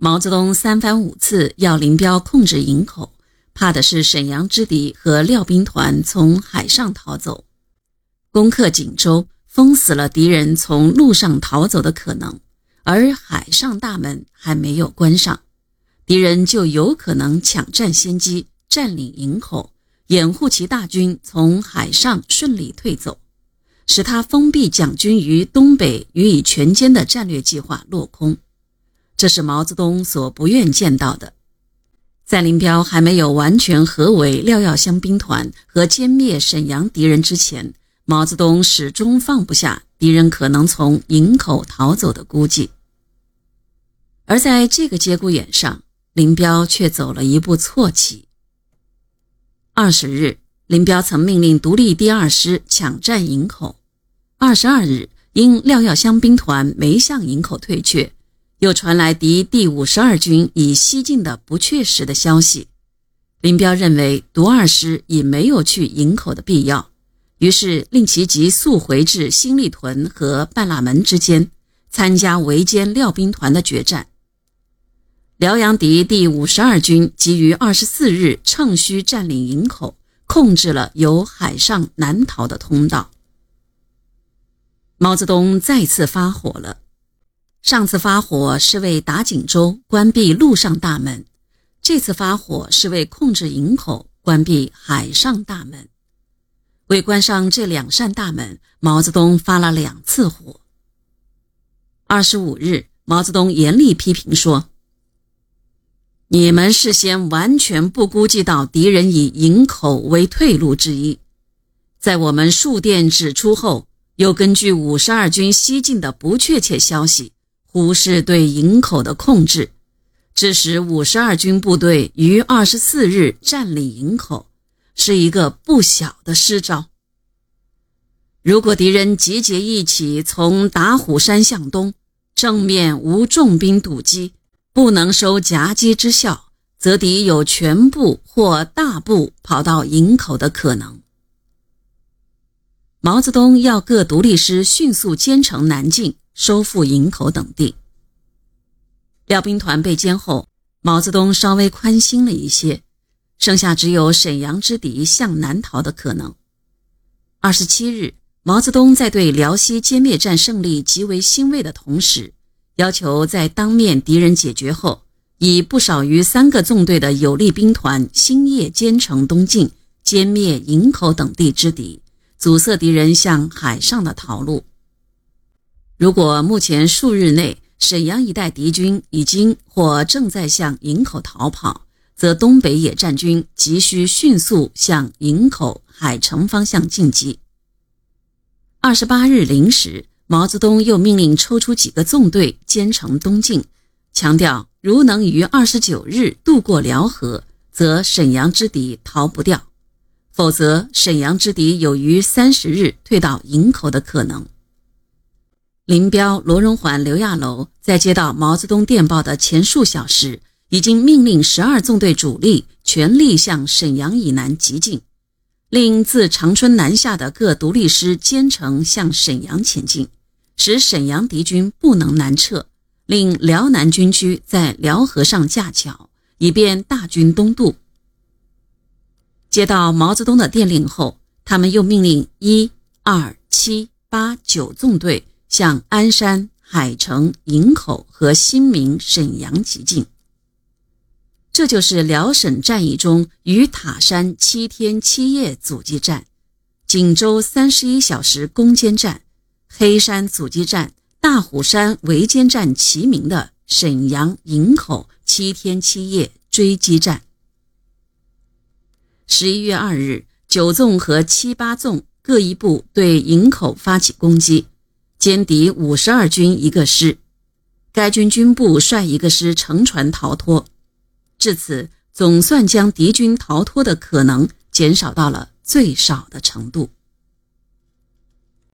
毛泽东三番五次要林彪控制营口，怕的是沈阳之敌和廖兵团从海上逃走，攻克锦州，封死了敌人从路上逃走的可能，而海上大门还没有关上，敌人就有可能抢占先机，占领营口，掩护其大军从海上顺利退走，使他封闭蒋军于东北予以全歼的战略计划落空。这是毛泽东所不愿见到的。在林彪还没有完全合围廖耀湘兵团和歼灭沈阳敌人之前，毛泽东始终放不下敌人可能从营口逃走的估计。而在这个节骨眼上，林彪却走了一步错棋。二十日，林彪曾命令独立第二师抢占营口；二十二日，因廖耀湘兵团没向营口退却。又传来敌第五十二军已西进的不确实的消息，林彪认为独二师已没有去营口的必要，于是令其急速回至新立屯和半拉门之间，参加围歼廖兵团的决战。辽阳敌第五十二军即于二十四日趁虚占领营口，控制了由海上南逃的通道。毛泽东再次发火了。上次发火是为打锦州，关闭陆上大门；这次发火是为控制营口，关闭海上大门。为关上这两扇大门，毛泽东发了两次火。二十五日，毛泽东严厉批评说：“你们事先完全不估计到敌人以营口为退路之一，在我们数电指出后，又根据五十二军西进的不确切消息。”忽视对营口的控制，致使五十二军部队于二十四日占领营口，是一个不小的失招。如果敌人集结一起从打虎山向东，正面无重兵堵击，不能收夹击之效，则敌有全部或大部跑到营口的可能。毛泽东要各独立师迅速兼程南进。收复营口等地。廖兵团被歼后，毛泽东稍微宽心了一些，剩下只有沈阳之敌向南逃的可能。二十七日，毛泽东在对辽西歼灭战胜利极为欣慰的同时，要求在当面敌人解决后，以不少于三个纵队的有力兵团星夜兼程东进，歼灭营口等地之敌，阻塞敌人向海上的逃路。如果目前数日内沈阳一带敌军已经或正在向营口逃跑，则东北野战军急需迅速向营口、海城方向进击。二十八日零时，毛泽东又命令抽出几个纵队兼程东进，强调如能于二十九日渡过辽河，则沈阳之敌逃不掉；否则，沈阳之敌有于三十日退到营口的可能。林彪、罗荣桓、刘亚楼在接到毛泽东电报的前数小时，已经命令十二纵队主力全力向沈阳以南急进，令自长春南下的各独立师兼程向沈阳前进，使沈阳敌军不能南撤，令辽南军区在辽河上架桥，以便大军东渡。接到毛泽东的电令后，他们又命令一、二、七、八、九纵队。向鞍山、海城、营口和新民、沈阳急进。这就是辽沈战役中与塔山七天七夜阻击战、锦州三十一小时攻坚战、黑山阻击战、大虎山围歼战齐名的沈阳、营口七天七夜追击战。十一月二日，九纵和七八纵各一部对营口发起攻击。歼敌五十二军一个师，该军军部率一个师乘船逃脱，至此总算将敌军逃脱的可能减少到了最少的程度。